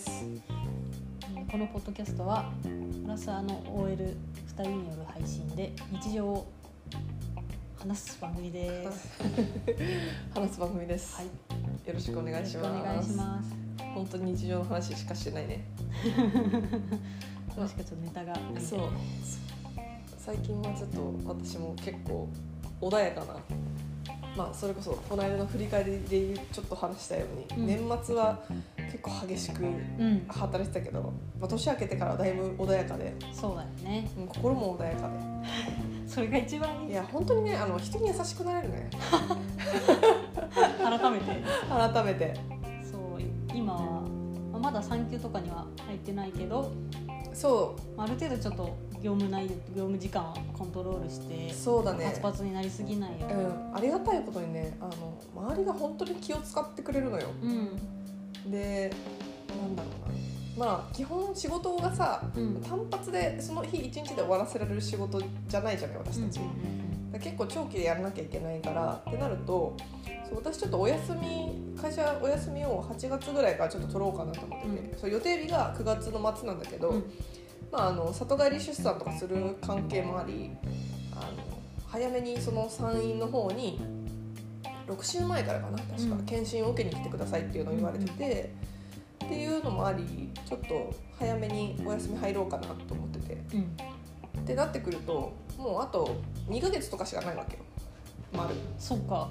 です。このポッドキャストはアラサーの OL2 人による配信で日常を話す番組です。話す番組です、はい、よろしくお願いします。お願いします。本当に日常の話しかしてないね。もしかちょっとネタが。そう。最近はちょっと私も結構穏やかなまあそれこそこの間の振り返りでちょっと話したように、うん。年末は結構激しくうん、働いてたけど、まあ、年明けてからはだいぶ穏やかで、そうだよね。うん心も穏やか それが一番いい。でいや本当にねあの人に優しくなれるね。改めて。改めて。そう、今はまだ産休とかには入ってないけど、そある程度ちょっと業務内容、業務時間をコントロールしてう、そうだね。パツパツになりすぎないよ。うん、ありがたいことにねあの周りが本当に気を使ってくれるのよ。うん、でなんだろうな。まあ基本仕事がさうん、単発でその日一日で終わらせられる仕事じゃないじゃない私たち、うん結構長期でやらなきゃいけないからってなるとそう私ちょっとお休み会社お休みを8月ぐらいからちょっと取ろうかなと思ってて、うそう予定日が9月の末なんだけど、うん。まあ、あの里帰り出産とかする関係もありあの早めにその産院の方に6週前からかな確か、うん。検診を受けに来てくださいっていうのを言われてて、っていうのもありちょっと早めにお休み入ろうかなと思ってて。うん、ってなってくるともうあと2ヶ月とかしかないわけよ。丸。そうか。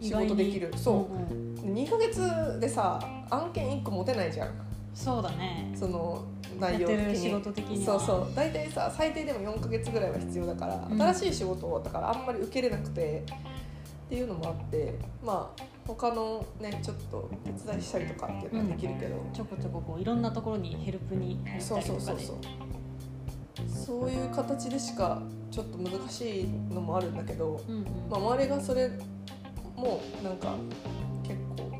仕事できる。そう。うんうん。2ヶ月でさ案件1個持てないじゃん。そうだね。その内容的に。る仕事的には。そうそう。大体さ最低でも4ヶ月ぐらいは必要だから、うん。新しい仕事をだからあんまり受けれなくてっていうのもあってまあ他のねちょっと手伝いしたりとかっていうのはできるけど、ちょこちょここういろんなところにヘルプに入ったそうりとかでそうそうそう。そういう形でしかちょっと難しいのもあるんだけど、うんうん。まあ、周りがそれもなんか結構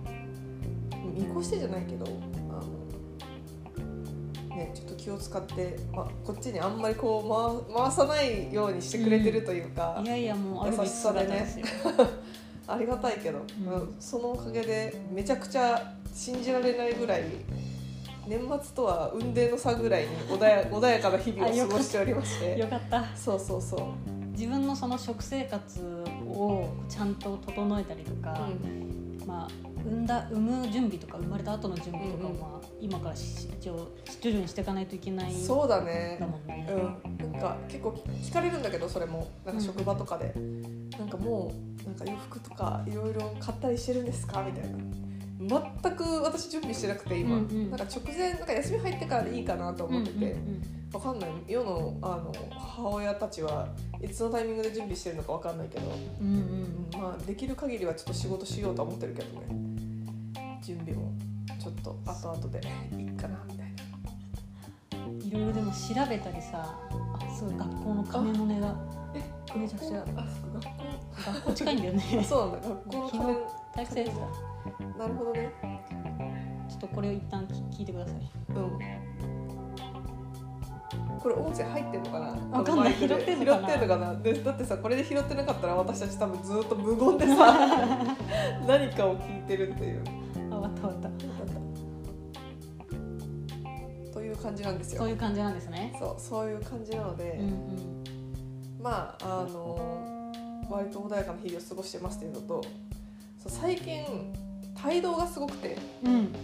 見越してじゃないけどね、ちょっと気を使って、まあ、こっちにあんまりこう回回さないようにしてくれてるというか、いやいやもう優しさでね。ありがたいけど、うん。うんそのおかげでめちゃくちゃ信じられないぐらい年末とは雲泥の差ぐらいに穏や穏やかな日々を過ごしておりまして。よかった。そうそうそう、自分のその食生活をちゃんと整えたりとか、うん。まあ産んだ産む準備とか生まれた後の準備とかも、うんうんまあ、今からし一応徐々にしていかないといけないそうだね。だもんね、うん、なんか結構聞かれるんだけどそれも。なんか職場とかで、なんかもうなんか洋服とかいろいろ買ったりしてるんですか？みたいな。全く私準備してなくて今、うんうん。なんか直前なんか休み入ってからでいいかなと思ってて、うんうんわかんない。世のあの母親たちはいつのタイミングで準備してるのかわかんないけど、うんうんうん。まあできる限りはちょっと仕事しようとは思ってるけどね。準備もと後々でいいかなみたいな。いろいろでも調べたりさあすごい学校の鐘の音がえめちゃくちゃあ学校学校近いんだよあねそうなんだ。学校の昨日鐘体育祭ですかなるほどね。ちょっとこれを一旦聞聞いてください。うん。これ音声入ってんのかな？わかんない。拾ってんのかな？拾ってんのかな？でだってさこれで拾ってなかったら私たち多分ずっと無言でさ 何かを聞いてるっていう感じなんですよ。たそういう感じなんですね。そうそういう感じなので、うんうんまああの割と穏やかな日々を過ごしてますっていうのとそう最近帯同がすごくてうん。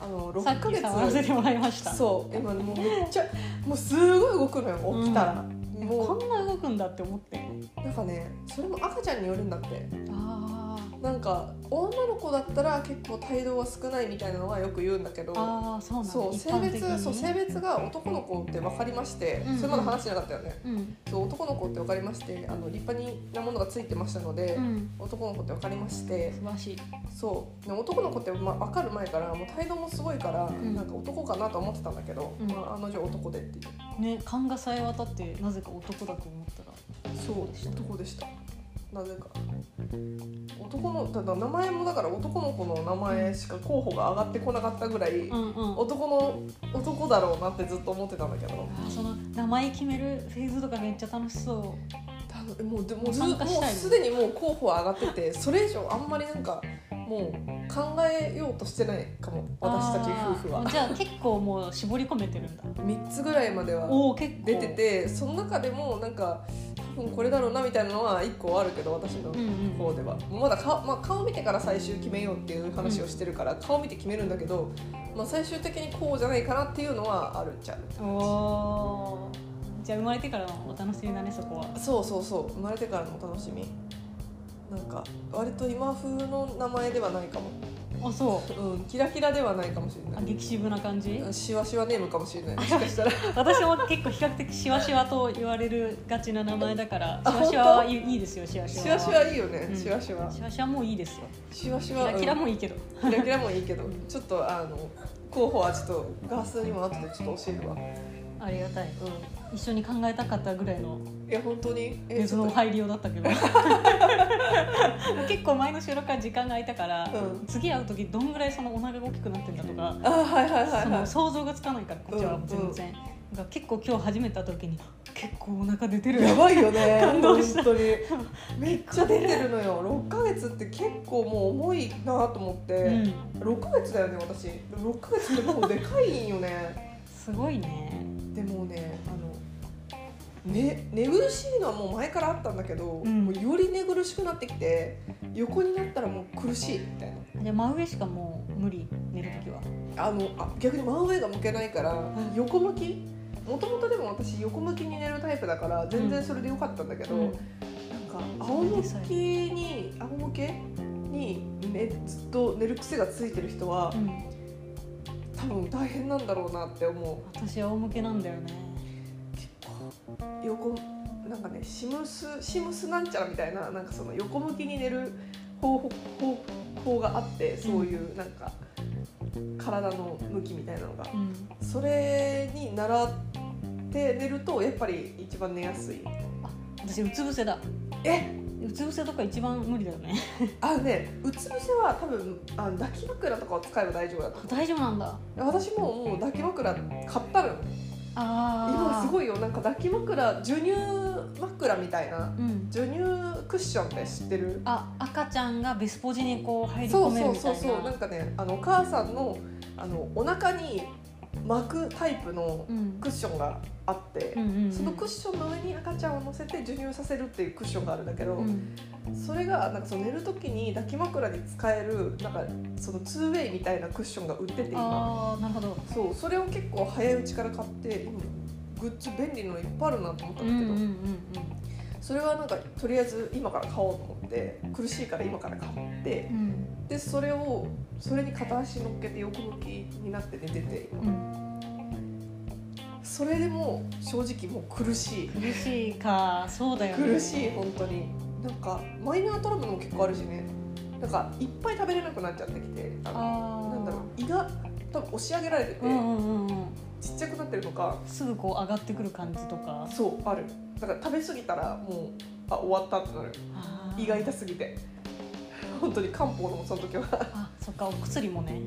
あの6さっきヶ月触らせてもらいました。そう今もうめっちゃもうすごい動くのよ起きたら、もこんな動くんだって思ってうなんかねそれも赤ちゃんによるんだって。あなんか女の子だったら結構帯同は少ないみたいなのはよく言うんだけどああそうそう性別そう性別が男の子って分かりまして、うんうん。それまだ話してなかったよね。うん。そう男の子って分かりましてあの立派になものがついてましたので、うん。男の子って分かりまして素晴らしい。そう。で男の子って、まあ、分かる前からもう態度もすごいから、ん。なんか男かなと思ってたんだけど、うん。まあ、あの女男でっていう。ね勘がさえ渡ってなぜか男だと思ったら。そう男でしたなぜか男のただ名前もだから男の子の名前しか候補が上がってこなかったぐらい、うんうん。男の男だろうなってずっと思ってたんだけど。その名前決めるフェーズとかめっちゃ楽しそたもうでもうずもうすでにもう候補は上がっててそれ以上あんまりなんかもう考えようとしてないかも私たち夫婦は。じゃあ結構もう絞り込めてるんだ。3つぐらいまでは出ててその中でもなんかこれだろうなみたいなのは1個あるけど私のうんうん。方では、まだ顔,、まあ、顔見てから最終決めようっていう話をしてるから、顔見て決めるんだけど、まあ、最終的にこうじゃないかなっていうのはあるじゃんおじゃあ生まれてからのお楽しみだねそこは。そうそうそう。生まれてからのお楽しみ。なんか割と今風の名前ではないかもあそう。うん。キラキラではないかもしれない。あ激渋な感じ？しわしわネームかもしれない。もしかしたら。私も結構比較的シワシワと言われるがちな名前だからあシワシワはいいですよシワシワしわしはいいよね、うん。しわしわシワシワもういいですよ。しわしわキラキラもいいけど、うんキラキラもいいけど。ちょっとあの候補はちょっとガスにも後でちょっと教えるわ。ありがたい。うん一緒に考えたかったぐらいのいや本当に？え別のちょっと入りようだったけど 結構前の収録から時間が空いたから、うん。次会う時どんぐらいそのお腹が大きくなってんだとか、あはいはいはいそはい。の想像がつかないからこっちは全然、が結構今日初めた時に結構お腹出てる。やばいよね。感動した。本当に。めっちゃ出てるのよ。6ヶ月って結構もう重いなと思って、うん。6ヶ月だよね私。6ヶ月ってもうでかいんよね。すごいね。でもねあのね寝苦しいのはもう前からあったんだけど、うん。もうより寝苦しくなってきて横になったらもう苦しいみたいな。じゃあ真上しかもう無理寝る時は。あのあ逆に真上が向けないから、ん。横向き？もともとでも私横向きに寝るタイプだから全然それでよかったんだけど、うん。なんか仰向きに仰向けに、ね、ずっと寝る癖がついてる人はうん。多分大変なんだろうなって思う。私仰向けなんだよね横なんかねシムスシムスなんちゃらみたいななんかその横向きに寝る方法方法があってそういうなんか体の向きみたいなのが。うん。それに習って寝るとやっぱり一番寝やすい。私うつ伏せだ。え？うつ伏せとか一番無理だよね。あのねうつ伏せは多分あの抱き枕とかを使えば大丈夫だと思大丈夫なんだ。う私ももう抱き枕買ったの今すい、ごいよ。なんか抱き枕授乳枕みたいな。うん、授乳クッションって知ってる？あ赤ちゃんがベスポジにこう入りそう込めるそうみたいな。そうそう。なんかねあのお母さんのあのお腹に巻くタイプのうん。クッションがあって、うんうんうん。そのクッションの上に赤ちゃんを乗せて授乳させるっていうクッションがあるんだけど、うん。それがなんかその寝る時に抱き枕に使えるなんかその 2way みたいなクッションが売ってて今。ああなるほど。そうそれを結構早いうちから買って今グッズ便利なのいっぱいあるなと思ったうんんだけど、うんうんそれはなんかとりあえず今から買おうと思って苦しいから今から買ってうんうんでそれをそれに片足乗っけて横向きになって寝てて。う今んそれでもう正直もう苦しい。苦しいか。そうだよね。苦しい本当に。なんかマイナートラブルも結構あるしね。なんかいっぱい食べれなくなっちゃってきてあのなんだろう胃が多分押し上げられてて、うんうんうんうん。ちっちゃくなってるのかすぐこう上がってくる感じとか。そうある。だから食べ過ぎたらもうあ終わったってなる。胃が痛すぎて本当に漢方のその時は。あそっかお薬もね。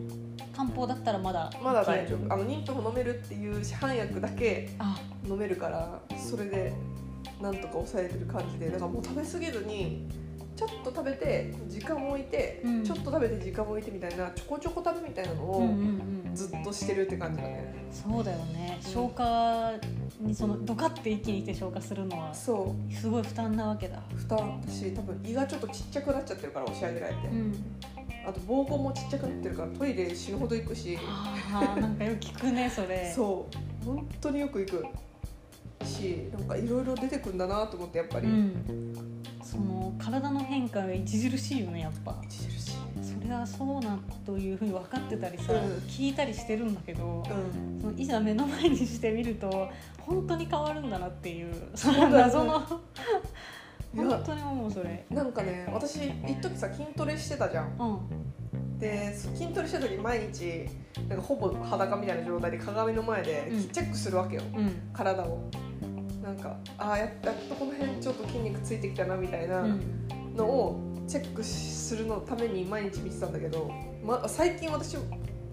漢方だったらまだまだ大丈夫。あの妊婦も飲めるっていう市販薬だけあ。飲めるからそれでなんとか抑えてる感じで。だからもう食べ過ぎずにちょっと食べて時間を置いて、うん。ちょっと食べて時間を置いてみたいなちょこちょこ食べみたいなのをずっとしてるって感じだね、そうだよね。うん消化にそのドカって一気にして消化するのはそう。すごい負担なわけだ。負担だし多分胃がちょっとちっちゃくなっちゃってるから押し上げられて、うん。あと膀胱もちっちゃくなってるからトイレ死ぬほど行くし。あーなんかよく聞くねそれ。そう。本当によく行くしなんかいろいろ出てくんだなと思ってやっぱり、うん、その体の変化が著しいよねやっぱ。著しいそれはそうなというふうに分かってたりさ、うん。聞いたりしてるんだけどうん。そのいざ目の前にしてみると本当に変わるんだなっていうその謎の。本当に思うそれ。なんかね私一時さ筋トレしてたじゃん。うん。で筋トレしてる時毎日なんかほぼ裸みたいな状態で鏡の前でうん。チェックするわけよ、うん。体を。なんかああやっとこの辺ちょっと筋肉ついてきたなみたいなうん。のをチェックするのために毎日見てたんだけど、ま、最近私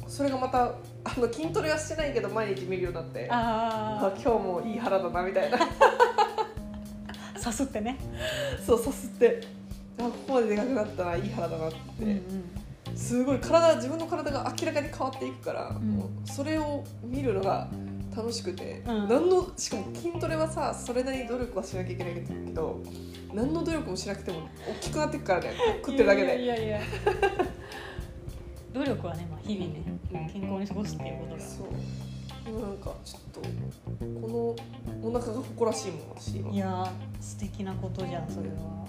それがまたあの筋トレはしてないけど毎日見るようになってああ今日もいい腹だなみたいな。あ さすってね、そうさすって。あここまででかくなったらいい腹だなって、うんうん、すごい体自分の体が明らかに変わっていくから、うそれを見るのが楽しくて、うん。何のしかも筋トレはさそれなりに努力はしなきゃいけないけど何の努力もしなくても大きくなっていくからね食ってるだけで。いやいや。努力はね、まあ、日々ねうん。健康に過ごすっていうことが。そう。今なんかちょっとこのお腹が誇らしいもん私今。いやー素敵なことじゃんそれは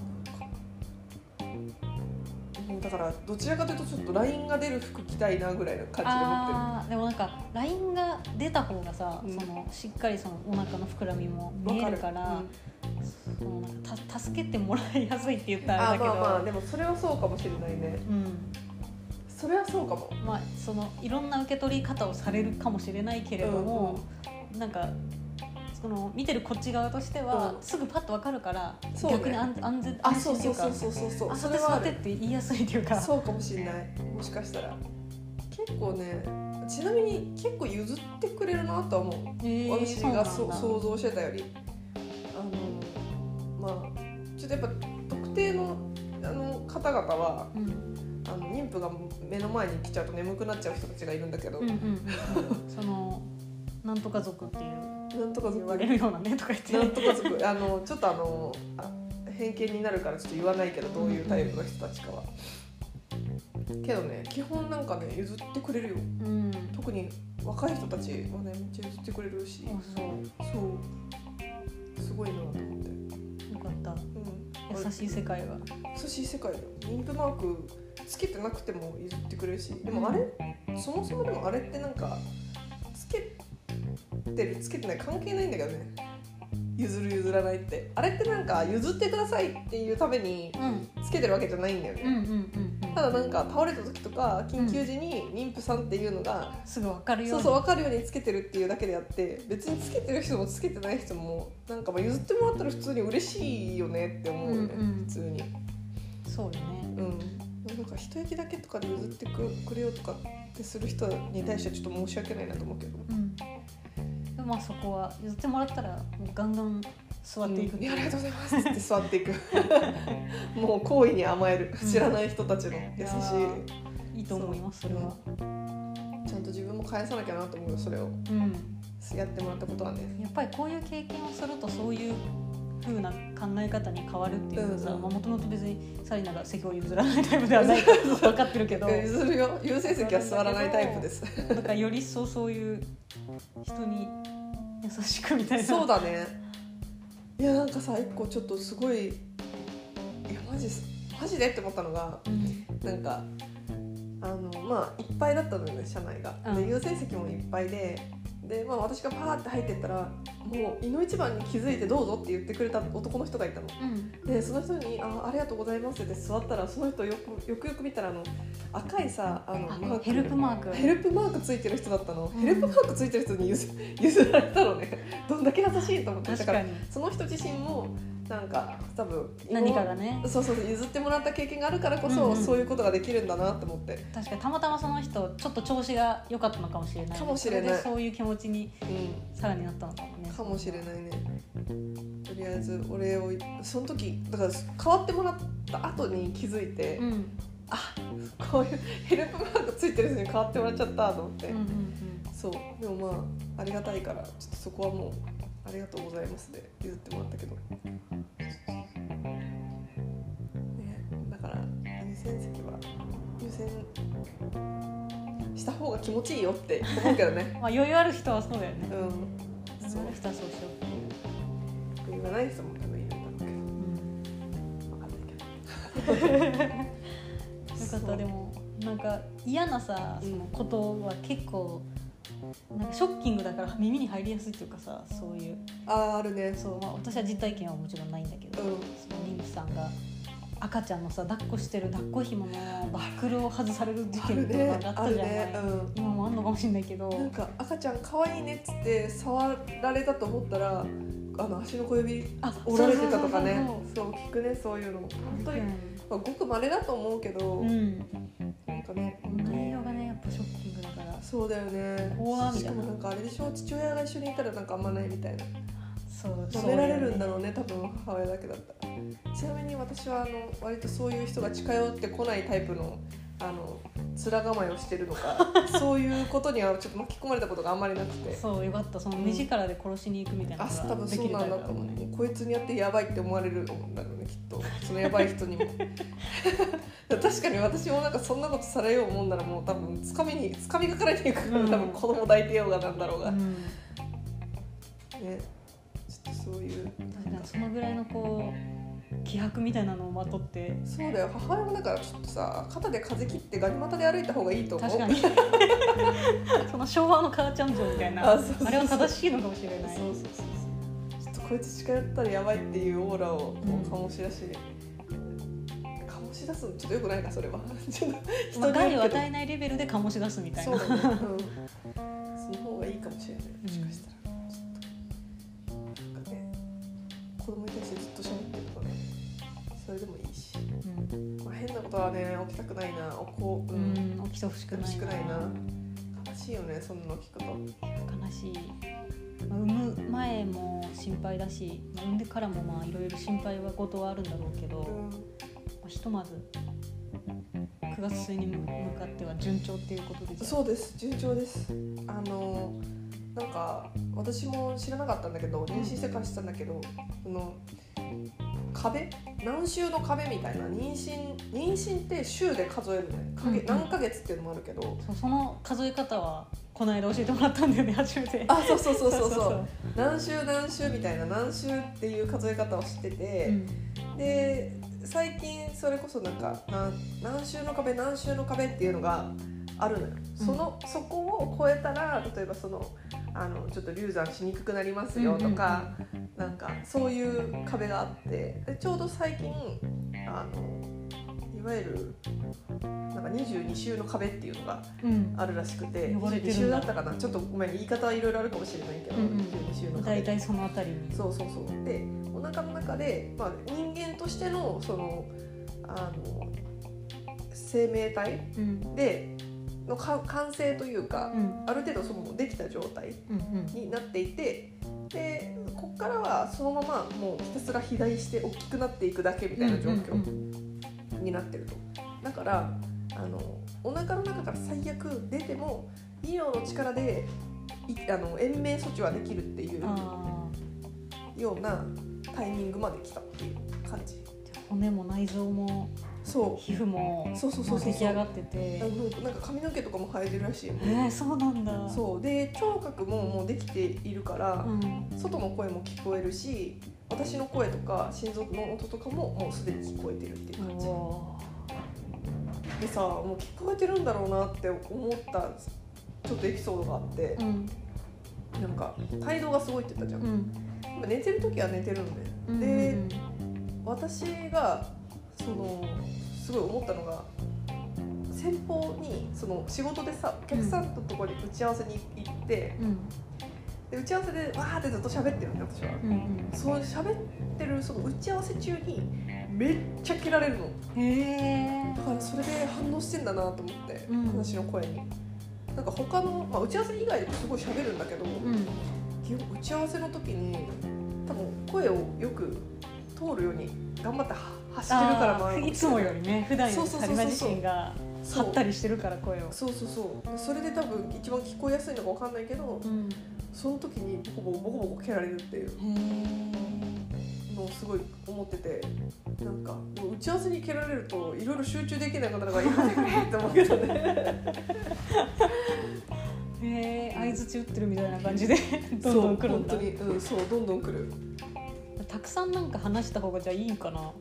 だからどちらかというとちょっとラインが出る服着たいなぐらいの感じで持ってる。でもなんかラインが出た方がさ、うん。そのしっかりそのお腹の膨らみも見えるからそのなんかた助けてもらいやすいって言ったらああれだけど。まあまあでもそれはそうかもしれないね。うん。それはそうかも。まあ、そのいろんな受け取り方をされるかもしれないけれども、なんかその見てるこっち側としては、うん。すぐパッとわかるから、そうね。逆に安安全あ安心っていうかそうそうそうそうそう。それ座ってって言いやすいっていうか。そうかもしれない。もしかしたら。結構ねちなみに結構譲ってくれるなとは思う。えー私がそ想像してたより。あのまあちょっとやっぱ特定のあの方々はうん。あの妊婦が目の前に来ちゃうと眠くなっちゃう人たちがいるんだけど、うんうん。そのなんとか族っていうなんとか言われるようなねとか言って。なんとかつくあのちょっとあのあ偏見になるからちょっと言わないけどどういうタイプの人たちかは。けどね基本なんかね譲ってくれるよ。うん。特に若い人たちはねめっちゃ譲ってくれるし。あそう。そう。すごいなと思って、よかった。うん、優しい世界が優しい世界だよ。妊婦マークつけてなくても譲ってくれるし。でもあれ？そもそもでもあれってなんかつけてるつけてない関係ないんだけどね。譲る譲らないって。あれってなんか譲ってくださいっていうためにうん。つけてるわけじゃないんだよね、うんうんうんうん。ただなんか倒れた時とか緊急時に妊婦さんっていうのが、すぐわかるよそううそう分かるようにつけてるっていうだけであって別につけてる人もつけてない人もなんかまあ譲ってもらったら普通に嬉しいよねって思うよね、うんうん。普通に。そうよね。うん。なんか一駅だけとかで譲ってくくれよとかってする人に対してはちょっと申し訳ないなと思うけど。うんまあそこは譲ってもらったらもうガンガン座っていくう。ん。ありがとうございます。って座っていく。もう好意に甘える。うん知らない人たちの優しい。いいと思いますそれは。いちゃんと自分も返さなきゃなと思うよそれを。うん。やってもらったことはね。やっぱりこういう経験をするとそういう風な考え方に変わるっていうのさもともと別にサリナが席を譲らないタイプではないか 分かってるけど。譲るよ。優先席は座らないタイプです。だからより一層そういう人に優しくみたいな。そうだね。いやなんかさ一個ちょっとすごいいやマジすマジでって思ったのがうん。なんかあのまあいっぱいだったのよね車内が、うん。で優先席もいっぱいでで、まあ、私がパーって入ってったらもういの一番に気づいてどうぞって言ってくれた男の人がいたの。うん。でその人にあ「ありがとうございます」って座ったらその人よくよくよく見たらあの赤いさあのあマーク。ヘルプマーク。ヘルプマークついてる人だったの、うん。ヘルプマークついてる人に譲 譲られたのね。どんだけ優しいと思って。だからにその人自身もなんか多分何かがね。そうそうそう譲ってもらった経験があるからこそ、うんうん。そういうことができるんだなと思って、確かにたまたまその人ちょっと調子が良かったのかもしれない。かもしれない。そういう気持ちにうさらになったのかもね。ん、かもしれないね。とりあえずお礼をその時だから変わってもらった後に気づいて、うん。あこういうヘルプマークついてる人に変わってもらっちゃったと思って、うんうん。そう。でもまあありがたいからちょっとそこはもうありがとうございますで譲ってもらったけど、ね、だから優先席は優先した方が気持ちいいよって思うけどね。まあ余裕ある人はそうだよね。うん。そう。人はそうしようっていう言わない人も多分いるんだろうけど。うん。分かんないけど。よかった。でもなんか嫌なさそのことは結構なんかショッキングだから耳に入りやすいっていうかさそういう。あーあるね。そう、まあ、私は実体験はもちろんないんだけど、うん。その妊婦さんが。赤ちゃんのさ抱っこしてる抱っこ紐のバックルを外される事件とかがあったじゃない、ね。うん。今もあんのかもしれないけど。なんか赤ちゃん可愛いねっつって触られたと思ったらあの足の小指あ折られてたとかね。そう聞くねそういうの。本当に、そうまあ、ごく稀だと思うけど、そうんそうだよね。怖みたいなしかもなんかあれでしょ？父親が一緒にいたらなんかあんまないみたいな。そう舐められるんだろうね。多分母親だけだったら。ちなみに私はあの割とそういう人が近寄ってこないタイプのあの面構えをしてるのか そういうことにはちょっと巻き込まれたことがあんまりなくて。そうよかったその目力で殺しに行くみたいなあ多分そうなんだと思うね。こいつにやってやばいって思われるんだろうねきっと。そのやばい人にも。確かに私もなんかそんなことされようもんならもう多分つかみにつかみがかれていくから、うん。多分子供抱いてようがなんだろうが、ねうん。ちょっとそういう。そのぐらいのこう気迫みたいなのをまとって。そうだよ。母親もだからちょっとさ肩で風切ってガニ股で歩いた方がいいと思う。確かに。その昭和の母ちゃん像みたいな。あれは正しいのかもしれない。そうそうそう。ちょっとこいつ近寄ったらやばいっていうオーラをこうんう醸し出し、醸し出すのちょっとよくないかそれは。ちょっと人まあ、に害を与えないレベルで醸し出すみたいな。そうだね、うん、その方がいいかもしれない。もしかしたら、ことはね起きたくないな。おこう、ううん。ん、起きてほしくないな。悲しいよねそんなの聞くと。悲しい、まあ産む前も心配だし、まあ産んでからもまあいろいろ心配はことはあるんだろうけど、まうん。あ、ひとまず9月末に向かっては順調っていうことでそうです。順調です。あのなんか私も知らなかったんだけど妊娠してから知ったんだけどその壁？何週の壁みたいな？妊娠？妊娠って週で数えるね。かげうんうん。何ヶ月っていうのもあるけど。その数え方はこの間教えてもらったんだよね初めて。あそうそうそうそう。そう何週何週みたいな？何週っていう数え方を知ってて、うん。で最近それこそなんか何何週の壁？何週の壁？っていうのがあるのよ、うん。そのそこを超えたら例えばそのあのちょっと流産しにくくなりますよとか、なんかそういう壁があってでちょうど最近あのいわゆるなんか22週の壁っていうのがうん。あるらしくて呼ばれてるんだ。22週だったかな？ちょっとごめん言い方はいろいろあるかもしれないけど、うんうん。22週の壁。大体そのあたりに。そうそうそう。でお腹の中で、まあ、人間としてのそのあの生命体うん。でのか完成というか、うんある程度そのできた状態うんになっていてでこっからはそのままもうひたすら肥大して大きくなっていくだけみたいな状況になってると。だからあのお腹の中から最悪出ても医療の力でいあの延命措置はできるっていうあようなタイミングまで来たっていう感じ。骨も内臓もそ皮膚も。そうそうそう出来上がってて。なんか髪の毛とかも生えてるらしいよ。えー、そうなんだ。そう。で聴覚ももうできているから、うん。外の声も聞こえるし私の声とか心臓の音とかももうすでに聞こえてるっていう感じ。おでさもう聞こえてるんだろうなって思ったちょっとエピソードがあってー、うん。なんか態度がすごいって言ったじゃん、うん。まあ寝てる時は寝てるのね、うん。で私がそのすごい思ったのが先方にその仕事でさお客さんのところに打ち合わせに行ってうん。で打ち合わせでわーってずっと喋ってるんだ私は。うんうん。そう喋ってるその打ち合わせ中にめっちゃ蹴られるの。へえ。だからそれで反応してんだなと思って、うん。私の声に。なんか他の、まあ、打ち合わせ以外でもすごい喋るんだけど、うん。打ち合わせの時に多分声をよく通るように頑張っては走ってるからもあるい。いつもよりね普段よりサリマ自身が張ったりしてるから声を。そうそうそう。それで多分一番聞こえやすいのか分かんないけどうん。その時にボコボコボコボコ蹴られるっていうへのをすごい思っててなんか打ち合わせに蹴られるといろいろ集中できない方がやめてくれって思うけどねえへえ相づち打ってるみたいな感じでどんどん来るんだそう本当にうんそうどんどん来るたくさんなんか話した方がじゃあいいんかな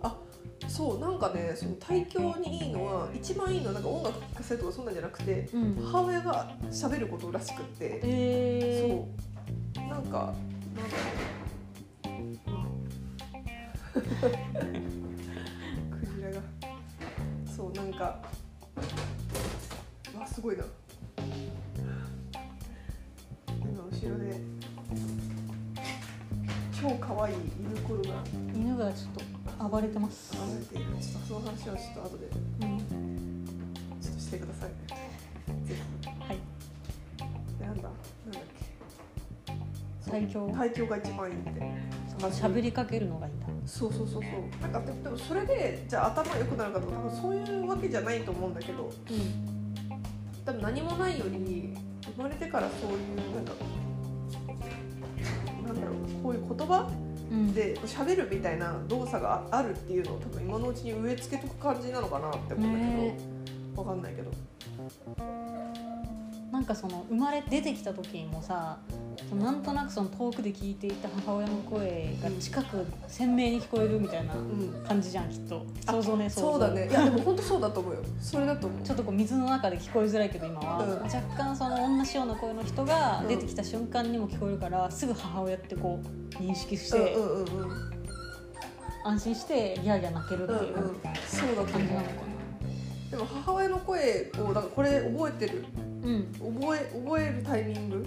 そうなんかねその体調にいいのは一番いいのはなんか音楽聴かせるとかそんなんじゃなくてうん。母親が喋ることらしくって。えそう。なんかなんだろう、うん、クジラが。そうなんかうわすごいな。今後ろで超可愛い犬コルがー、犬がちょっと暴れてます、離れている。ちょっとその話はちょっと後で。うん、ちょっとしてください。ぜはい。なんだ？なんだっけ？体調？体調が一番いいって。喋りかけるのがいいんだ。そうそうそうそう。なんかでもでもそれでじゃあ頭良くなるかとか多分そういうわけじゃないと思うんだけど。うん。多分何もないより生まれてからそういうなんかなんだろうこういう言葉うんで喋るみたいな動作があるっていうのを多分今のうちに植え付けとく感じなのかなって思うんだけど、ね。わかんないけど。なんかその生まれ出てきた時にもさなんとなくその遠くで聞いていた母親の声が近く鮮明に聞こえるみたいなうん。感じじゃんきっと。想像ねそうだね。いやでも本当そうだと思うよ。それだと思う。ちょっとこう水の中で聞こえづらいけど今は、うん。若干その同じような声の人がうん。出てきた瞬間にも聞こえるから、すぐ母親ってこう認識して、安心してギャーギャー泣けるっていう感じなのかでも母親の声をだからこれ覚えてる？なうん。覚え覚えるタイミング？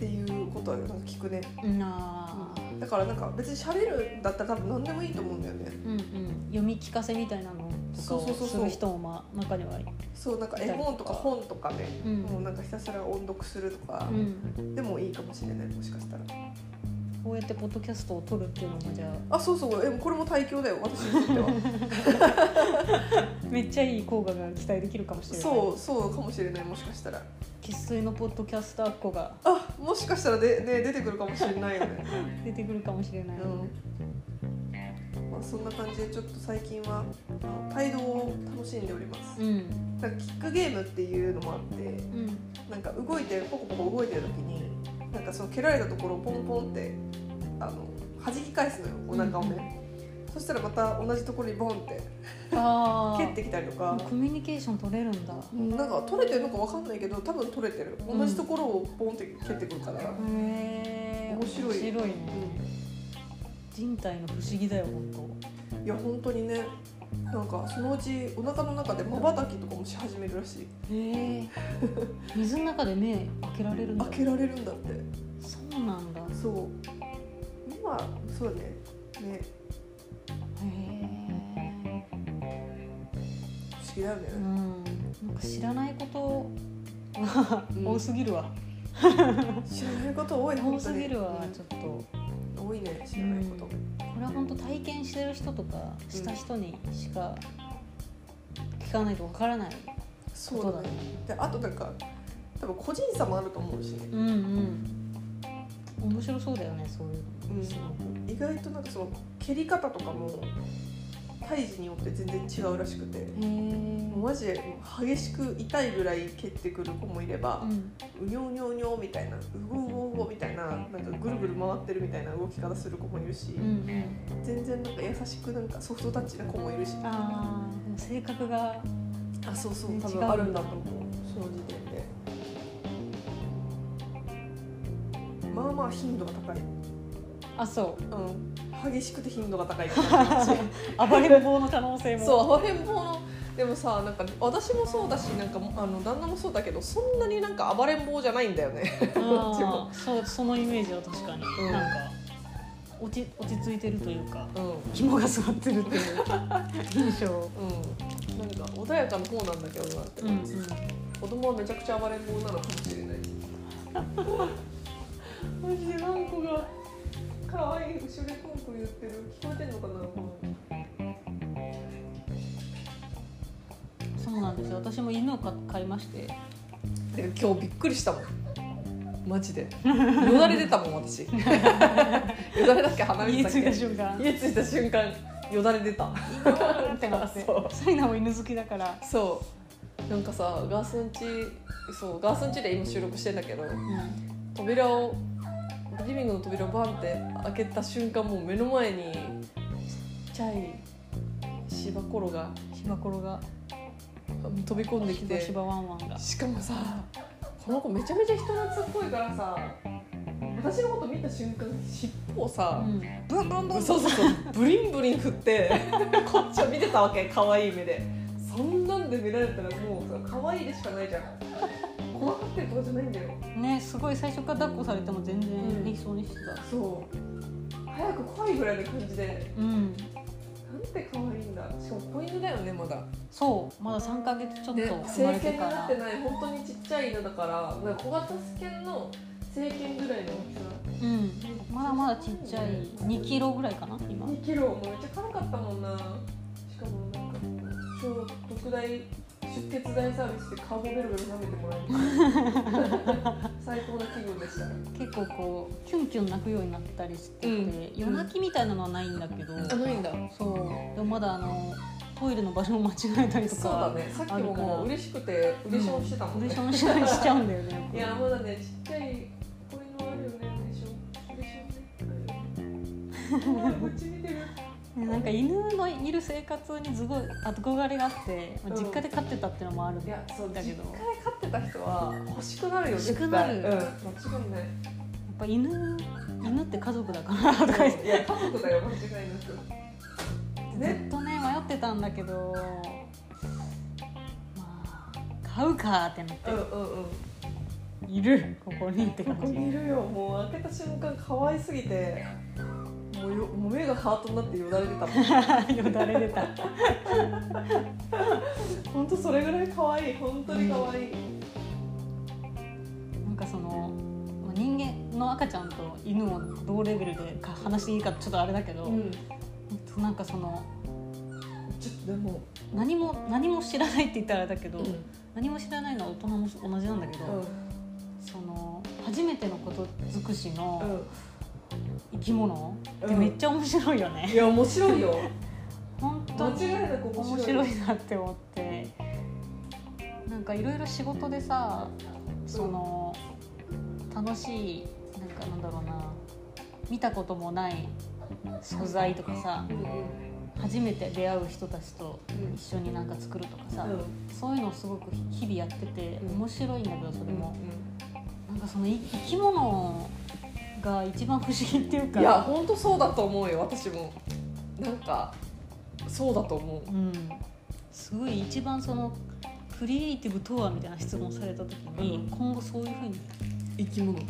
っていうことはなんか聞くね。うん。あー。だからなんか別に喋るんだったら多分何でもいいと思うんだよね。うんうん。読み聞かせみたいなのとかそうそうそうそう。をする人もまあ中にはいそうなんか絵本とか。本とかね、うん。もうなんかひたすら音読するとか。うん。でもいいかもしれないもしかしたらこうやってポッドキャストを撮るっていうのもじゃああそうそう。えこれも対響だよ。私にとっては。めっちゃいい効果が期待できるかもしれない。そうそうかもしれない。もしかしたら。生粋のポッドキャスターっ子があもしかしたらで、ね、出てくるかもしれないよね。出てくるかもしれない、うん。まあ、そんな感じでちょっと最近はあの帯同を楽しんでおります。うん。なんかキックゲームっていうのもあってうん。なんか動いてポコポコ動いてる時になんかその蹴られたところをポンポンってあの弾き返すのよお腹をね、そしたらまた同じところにボンってあ 蹴ってきたりとか。コミュニケーション取れるんだ。うんなんか取れてるのかわかんないけど多分取れてる。うん同じところをポンって蹴ってくるから、へえ面白い。面白いね。う人体の不思議だよ本んいや本当にねなんかそのうちお腹の中でまばたきとかもし始めるらしい。当へえ水の中で目開けられるんだ。開けられるんだって。そうなんだ。そう。今そうね。ね。へえ不思議だよね。う、ん。なんか知らないことがうん。多すぎるわ、知らないこと多い 多すぎるわうん。ちょっと。こ多いね知らないこと、れは本当体験してる人とかした人にしか聞かないとわからないそうだね。であとなんか多分個人差もあると思うし。ね、うんうん。面白そうだよねそういううん。のすごく意外となんかその蹴り方とかも胎児によって全然違うらしくて。マジで激しく痛いぐらい蹴ってくる子もいればう、ん。うにょうにょうにょみたいなうごうごうごみたいななんかぐるぐる回ってるみたいな動き方する子もいるし、うん。うん全然なんか優しくなんかソフトタッチな子もいるし。あ性格があそうそう多違うんだ分あるんだと思う。その時点で。まあまあ頻度が高いあそう。ん。激しくて頻度が高い 暴れん坊の可能性も。そう暴れん坊の。でもさなんか私もそうだしなんかあの旦那もそうだけどそんなになんか暴れん坊じゃないんだよね。そうそのイメージは確かに、うん。なんか落ち落ち着いてるというかうん。肝が据わってるっていう印象。うん。なんか穏やかな方なんだけどなって。うんうん。感じ、子供はめちゃくちゃ暴れん坊なのかもしれない。マジでワンコが可愛い後ろでポンポン言ってる。聞こえてんのかな？そうなんですよ。私も犬を飼飼いまして。で今日びっくりしたもん。マジで。よだれ出たもん私。よだれだっけ鼻水だっけ。家着いた瞬間。家着いた瞬間よだれ出た。ってなって。そう。サイナも犬好きだから、そう。なんかさガースンチそうガースンチで今収録してんだけどうん、扉をリビングの扉をバンって開けた瞬間もう目の前にちっちゃい芝コロが芝コロが。飛び込んできてワンワンが。しかもさこの子めちゃめちゃ人懐っこいからさ私のこと見た瞬間尻尾をさ、うん。ブンブンブンそうそうそうブリンブリン振って こっちを見てたわけ可愛い目で。そんなんで見られたらもうさ可愛いでしかないじゃんってるとかじゃないんだよ。ねすごい最初から抱っこされても全然うん。平気そうにしてた。そう。早く来いぐらいの感じで。うん。なんて可愛いんだ。しかも子犬だよねまだ。そう。まだ3ヶ月ちょっとね生まれ成犬にてから、なってない本当にちっちゃい犬だからなんか小型犬の成犬ぐらいの大きさ。うん。まだまだちっちゃい2キロぐらいかな今。2キロ。もうめっちゃ軽かったもんな。しかもなんか超特大出血大サービスで顔ベロベロ舐めてもらえる。最高な気分でした。結構こうキュンキュン泣くようになったりしてて、うん。夜泣きみたいなのはないんだけど、ないんだ。そう。でもまだあのトイレの場所も間違えたりとか。そうだね。さっきももう嬉しくて嬉しょんしてたもんね、ウレションしたりしちゃうんだよねいやまだねちっちゃいこういうのあるよね。嬉しょ。ん嬉しょんね。あるよねうち見てるねなんか犬のいる生活にすごい憧れがあって、まあ、実家で飼ってたっていうのもあるんだいやそうだけど実家で飼ってた人は欲しくなるよ欲しくなる。うん。間違いないやっぱ犬犬って家族だからとか言っていや家族だよ間違いなく。ずっとね迷ってたんだけどまあ買うかってなって。うんうんうん。いる。ここにってここ感にいるよもう。開けた瞬間可愛すぎてもうよもう目がハートになってよだれてたもん。じ よだれ出た。本当それぐらい可愛い。本当に可愛い、なんかそのまあ人間の赤ちゃんと犬を同レベルでか話していいかちょっとあれだけど、うん。えっとなんかそのちょっとでも。何も何も知らないって言ったらあれだけど、うん。何も知らないのは大人も同じなんだけど、その初めてのこと尽くしの生き物？ってめっちゃ面白いよね、いや面白いよ。本当に面面白いなって思って。なんかいろいろ仕事でさその楽しいなんかなんだろうな。見たこともない素材とかさうん。うん初めて出会う人たちとうん。一緒になんか作るとかさ、うん。そういうのをすごく日々やっててうん面白いんだけどそれも、うなんかそのい生き物が一番不思議っていうか。んいや本当そうだと思うよ私も。なんかそうだと思う。うん、すごい一番そのクリエイティブとはみたいな質問された時に、うん。今後そういうふうに、生き物。うん。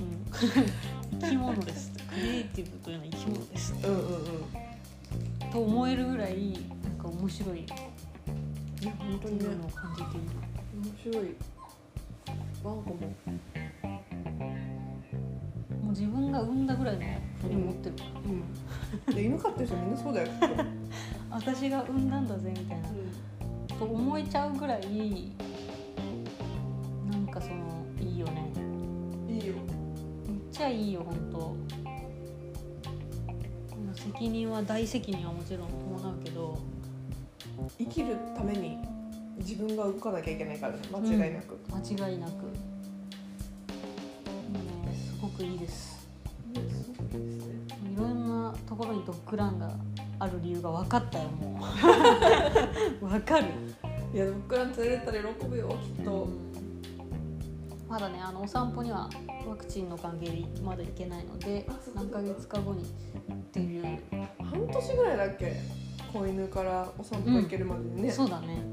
生き物です。クリエイティブというのは生き物です。うんうんうん。と思えるぐらいなんか面白い。っいや本当にね。面白い。ワンコも自分が産んだぐらいのに思ってる、うん。で犬飼ってる人みんなそうだよ。私が産んだんだぜみたいな、と思えちゃうぐらいなんかそのいいよね。いいよ。めっちゃいいよ本当。責任は大責任はもちろん伴うけど。生きるために自分が動かなきゃいけないからね。間違いなく、間違いなくすごくいいですですねいろんなところにドッグランがある理由が分かったよもう。分かる。いやドッグラン連れてったら喜ぶよきっと、まだねあのお散歩にはワクチンの関係でまだ行けないので何ヶ月か後にっていう、半年ぐらいだっけ子犬からお散歩行けるまでにね、そうだね。なる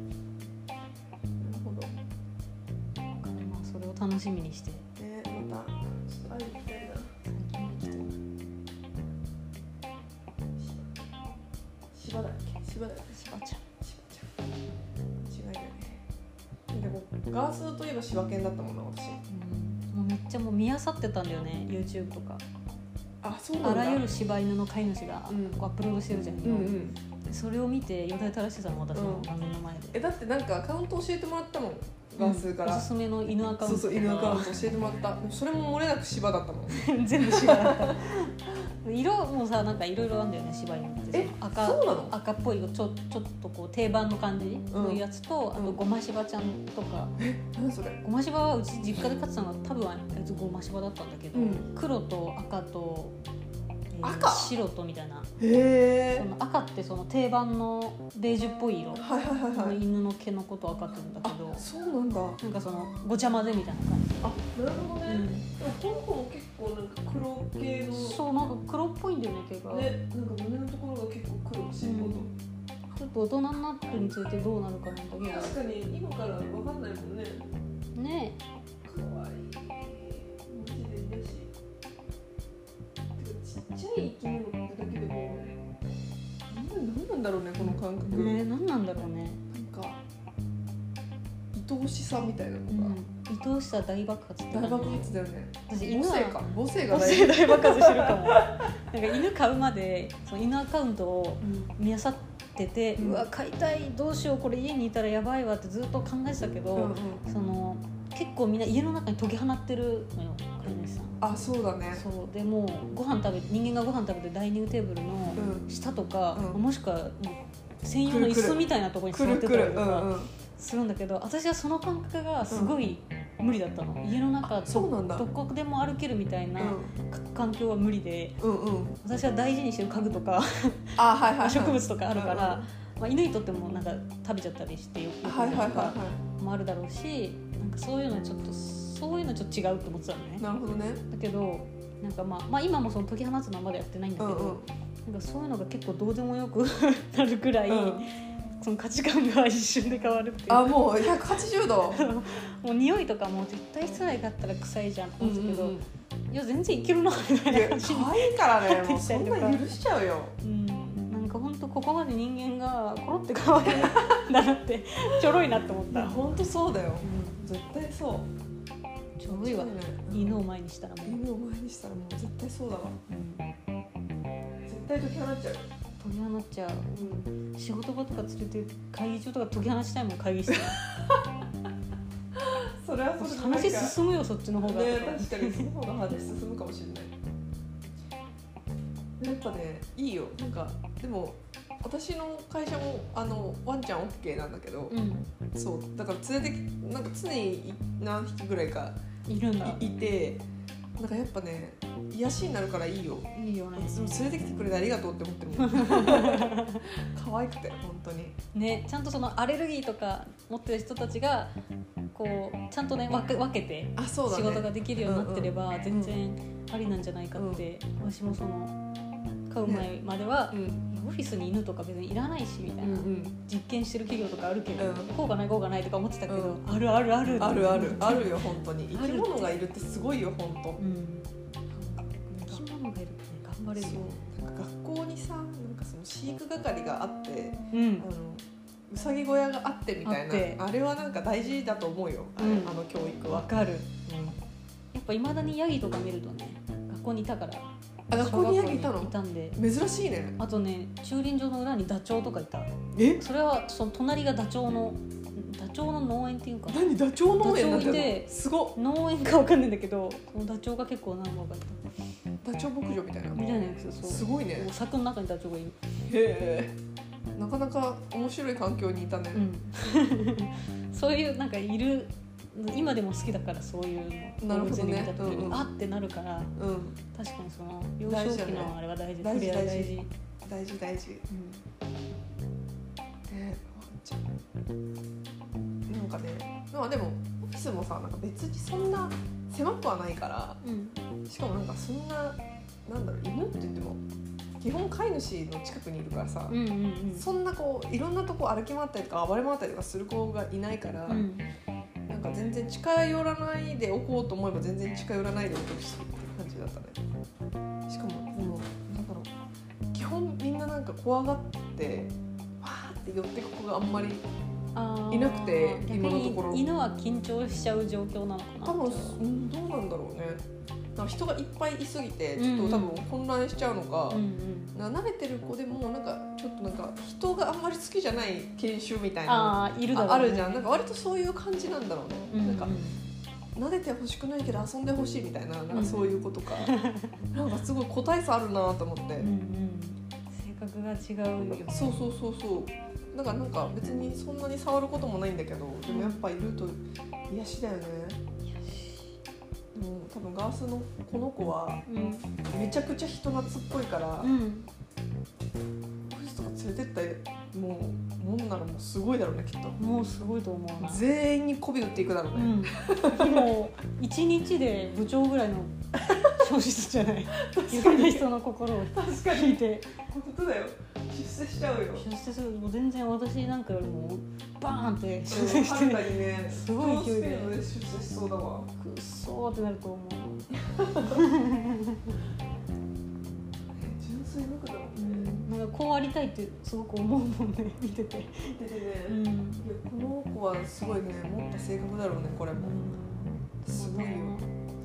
ほど。まあそれを楽しみにして芝だよねちゃん芝ちゃん間違いないねでもガースといえば柴犬だったもんな私。うん。もうめっちゃもう見あさってたんだよね YouTube とか。あそうなんだ。あらゆる柴犬の飼い主がうアップロードしてるじゃん、うんうん。それを見てよだれ垂らしてたの私のうん。画面の前で、えだってなんかアカウント教えてもらったもんガースから、おすすめの犬アカウント。そうそう犬アカウント教えてもらった。それも漏れなく芝だったもん 全部柴だった。色もさなんかいろいろあるんだよね柴犬ってえ赤そうなの？赤っぽいちょちょっとこう定番の感じ？のやつと、あとうん。ごま柴ちゃんとか。何それ？ごま柴はうち実家で飼ってたのは多分あいつごま柴だったんだけど、うん。黒と赤と、えー赤？白とみたいな。へえ。その赤ってその定番のベージュっぽい色。はいはいはいはい。犬の毛のことを赤って言うんだけど。あそうなんだ。なんかそのごちゃ混ぜみたいな感じ、あなるほどね、うん。でもこの子も結構なんか黒系の。そうなんか黒っぽいんだよね毛が、ねなんか胸のところが結構黒尻尾と、ちょっと大人になるにつれてどうなるかなんだけ確かに今からわかんないもんね。どね。かちゃい生き物ってだけでもなんなんなんだろうねこの感覚、ね何なんだろうね。なんか愛おしさみたいなのが。うん愛おしさ大爆発大爆発だよね。私犬は母性か。母性が大爆発してるかも。なんか犬飼うまでその犬アカウントをうん。見漁ってて、ううんわ飼いたいどうしようこれ家にいたらやばいわってずっと考えてたけど、うんうん。その結構みんな家の中に解き放ってるのよ飼い主さん。あそうだね。そう。でもうご飯食べて人間がご飯食べてダイニングテーブルのうん。下とか、うん。もしくは専用の椅子みたいなところにく座ってたりとかうんするんだけど私はその感覚がすごい無理だったの、家の中そうなんだ。どこでも歩けるみたいな環境は無理でうんうん。私は大事にしてる家具とかあはいはいはい。植物とかあるから、うんまあ、犬にとってもなんか食べちゃったりしてよくはいはいはいもあるだろうしなんかそういうのはちょっとそういうのちょっと違うって思ってたのね。いなるほどね。だけどなんかまあ、まあ、今もその解き放つのはまだやってないんだけど、うんうん。なんかそういうのが結構どうでもよく なるくらい、うん。その価値観が一瞬で変わるっていう。あもう180度。もう匂いとかも絶対室内だったら臭いじゃんって思ってたけど、うんうんいや全然いけるなみたいな感じに可愛いからねもうそんな許しちゃうよ。うんここまで人間がコロって変わるんだなって ちょろいなって思った、本当そうだよ。う絶対そう。ちょろいわ。犬を前にしたらもう、犬を前にしたらもう絶対そうだわ。うん。絶対解き放っちゃう。解き放っちゃう。うん。仕事場とか連れて会議中とか解き放したいもん会議室。で それはそれ話進むよそっちの方が、ね確かにその方が話進むかもしれない。やっぱねいいよ。なんかでも私の会社もあのワンちゃん OK なんだけど、うん。そう。だから連れてきなんか常に何匹ぐらいかいるんだ。いいてなんかやっぱね癒しになるからいいよ。いいよね。連れてきてくれてありがとうって思ってるもん。可愛くて本当に。ねちゃんとそのアレルギーとか持ってる人たちがこうちゃんとね分け分けて仕事ができるようになってればん全然ありなんじゃないかって、私もその買う前までは、うんオフィスに犬とか別にいらないしみたいな、うんうん。実験してる企業とかあるけど、うん。こうがないこうがないとか思ってたけど、うあるあるあるあるあるあるよ本当に。生き物がいるってすごいよ本当。うん。生き物がいるとね頑張れるよ。そう。なんか学校にさなんかその飼育係があってうん。あのうさぎ小屋があってみたいなあれはなんか大事だと思うよ、あれうん。あの教育は、わかる、やっぱいまだにヤギとか見るとね学校にいたからあ学校にヤギいたの？いたんで。珍しいね。あとね駐輪場の裏にダチョウとかいた。え？それはその隣がダチョウのダチョウの農園っていうか。何？ダチョウ農園なんてすごっ。農園かわかんないんだけどそのダチョウが結構何本かいた。ダチョウ牧場みたいな。みたいなやつそう。すごいね。柵の中にダチョウがいる。へえ。なかなか面白い環境にいたね、うん。そういうなんかいる今でも好きだからそういうの。なるほどあってなるから。うん確かにその幼少期のあれは大事。大事。大事。大事。大事。大事。ねなんかねまあでもオフィスもさなんか別にそんな狭くはないからうんしかもなんかそんななんだろう犬って言っても基本飼い主の近くにいるからさ、うんうんうんそんなこういろんなとこ歩き回ったりとか暴れ回ったりとかする子がいないから、うんなんか全然近寄らないでおこうと思えば全然近寄らないでおくしって感じだったねか怖がってわーって寄ってく子があんまりいなくて逆今のところ。に犬は緊張しちゃう状況なのかな多分どうなんだろうね。なんか人がいっぱいいすぎてちょっと多分混乱しちゃうのか、うんうん。な慣れてる子でもなんかちょっとなんか人があんまり好きじゃない研修みたいなああいるね、ああるじゃん。なんか割とそういう感じなんだろうね、うんうん。なんか撫でてほしくないけど遊んでほしいみたいななんかそういうことか、なんかすごい個体差あるなと思って、うんうん性格が違うよね。そうそうそうそう。だからなんか別にそんなに触ることもないんだけどでもやっぱいると癒しだよね。もう多分ガースのこの子はうん。めちゃくちゃ人懐っこいから、うん。オフィスとか連れてったもうもんならもうすごいだろうねきっと。もうすごいと思う。な全員に媚び売っていくだろううね、んもう一日で部長ぐらいの消失じゃない。いろんな人の心を確か聞いて。本当だよ。出世しちゃうよ。出世するもう全然私なんかよりもバーンって出世して。にねすごい勢いで。出世しそうだわくっそーってなると思う、純粋無垢だもんうね、ん、なんかこうありたいってすごく思うもんね。見てて、見ててね、うん。いやこの子はすごいね。持った性格だろうねこれも、うん。すごいよ。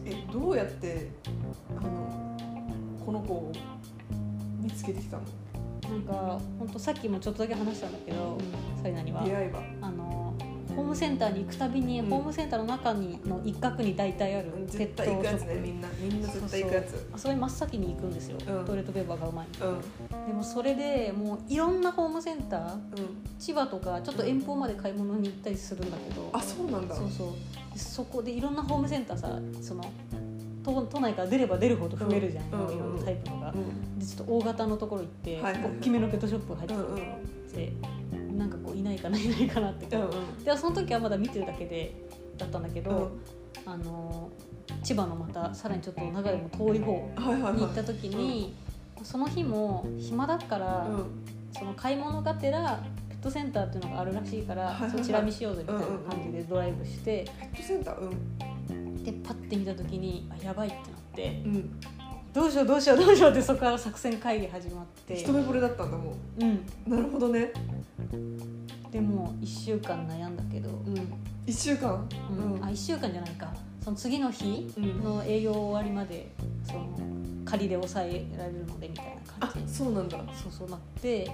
えどうやってこの子を見つけてきたの、なんか本当さっきもちょっとだけ話したんだけどサリナには。出会いはあのホームセンターに行くたびに、うん。ホームセンターの中にの一角に大体あるペ絶ットショップ。みんな。みんな絶対行くやつ。あそれ真っ先に行くんですよ、うん。トイレットペーパー買う前にうん。でもそれでもういろんなホームセンターうん千葉とかちょっと遠方まで買い物に行ったりするんだけど、あそうなんだ。そうそう。でそこでいろんなホームセンターさその都都内から出れば出るほど増えるじゃん、うんいろんなタイプのが、うん。でちょっと大型のところ行って、はい大きめのペットショップ入ってうんうんて、なんかこういないかないないかなって、うんうん。でその時はまだ見てるだけでだったんだけど、うん。あの千葉のまたさらにちょっと長いも遠い方はいはいはい。に行った時に、その日も暇だから、うん。その買い物がてらペットセンターっていうのがあるらしいから、はいはいはい。そちら見しようぜみたいな感じでドライブして、ペットセンター？うんでパッて見た時にあやばいってなってうん。どうしようどうしようどうしようってそこから作戦会議始まって。一目惚れだったんだもうん。うなるほどね。でも1週間悩んだけど、うん。一週間？うん。うん。あ1週間じゃないか。その次の日うん。の営業終わりまでその仮で抑えられるのでみたいなあ感じ。そうなんだ。そうそうなってど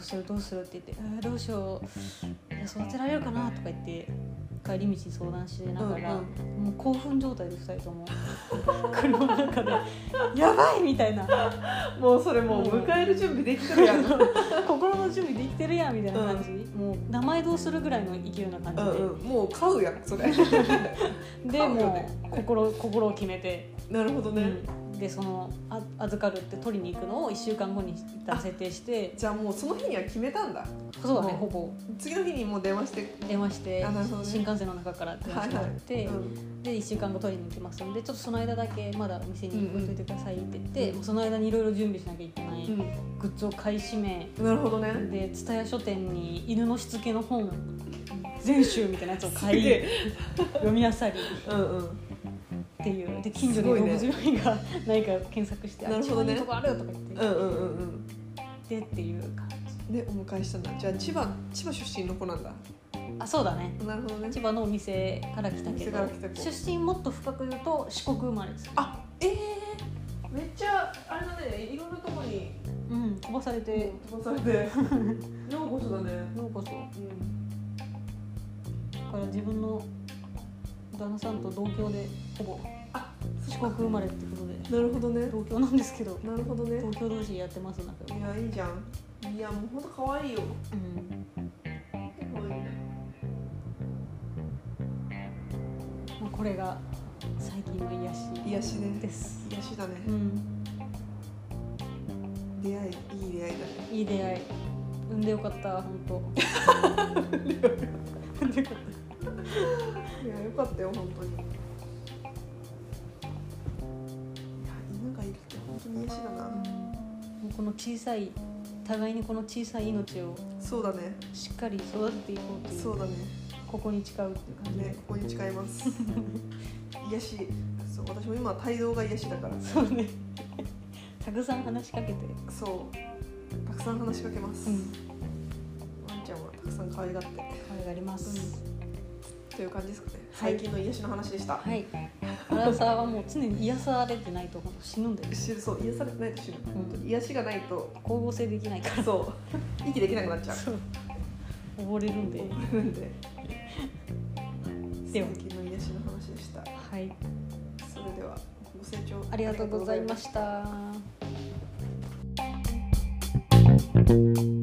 うするどうする？って言って、えーどうしよう。いや育てられるかなとか言って帰り道に相談しながら、うんもう興奮状態で2人とも。車の中で「やばい!」みたいな。もうそれもう迎える準備できてるやん。心の準備できてるやんみたいな感じ、もう名前どうするぐらいの勢いな感じで、うんうん。もう買うやんそれ。でもねう心心を決めて、なるほどね、うんでそのあ預かるって取りに行くのを1週間後に一旦設定して。じゃあもうその日には決めたんだ。そうだねもほぼ。次の日にもう電話して。電話して、ね。新幹線の中から電話してもらって、うん。で1週間後取りに行きますんでちょっとその間だけまだお店に置いといてくださいって言って、うん。もうその間にいろいろ準備しなきゃいけない、グッズを買い占め。うん、なるほどね。で蔦屋書店に犬のしつけの本全集みたいなやつを買い読み漁り。っうんうんていう。で近所に動物病院がないか検索して「あなるほどね。一番いいとこある」とか言って、うんうんうんうん。でっていう感じ。でお迎えしたんだじゃあ千葉千葉出身の子なんだ。あそうだね。なるほどね。千葉のお店から来たけ店ど出身もっと深く言うと四国生まれです。あええめっちゃあれだね。いろんなとこに。うん飛ばされて。飛ばされて。ようこそ だね。ようこそうん。だから自分の旦那さんと同郷でほぼ。あ四国生まれってことで。なるほどね。同郷なんですけど。なるほどね。同郷同士やってますんだけどいやいいじゃん。いやもうほんと可愛いよ。うん。可愛いね。まあこれが最近の癒し癒しね。です癒しだね。うん。出会い。いい出会いだね。いい出会い。産んでよかった本当 産んでよかっいやよかったよ本当にうこの小さい互いにこの小さい命をそうだね。しっかり育てていこうというそうだね。ここに誓うっていう感じで、ねここに誓います。癒し。そう私も今帯同が癒しだから。そうね。たくさん話しかけて。そう。たくさん話しかけます、うん。ワンちゃんはたくさん可愛がって。可愛がります、という感じですかね。はい最近の癒しの話でした、はい。アラサーはもう常に癒されてないと死ぬんだよ知るそう癒されてないと死ぬ。本当に癒しがないと光合成できないから。そう。息できなくなっちゃう。溺れるんで。なんで。では。最近の癒しの話でした。はい。それではご清聴ありがとうございました。た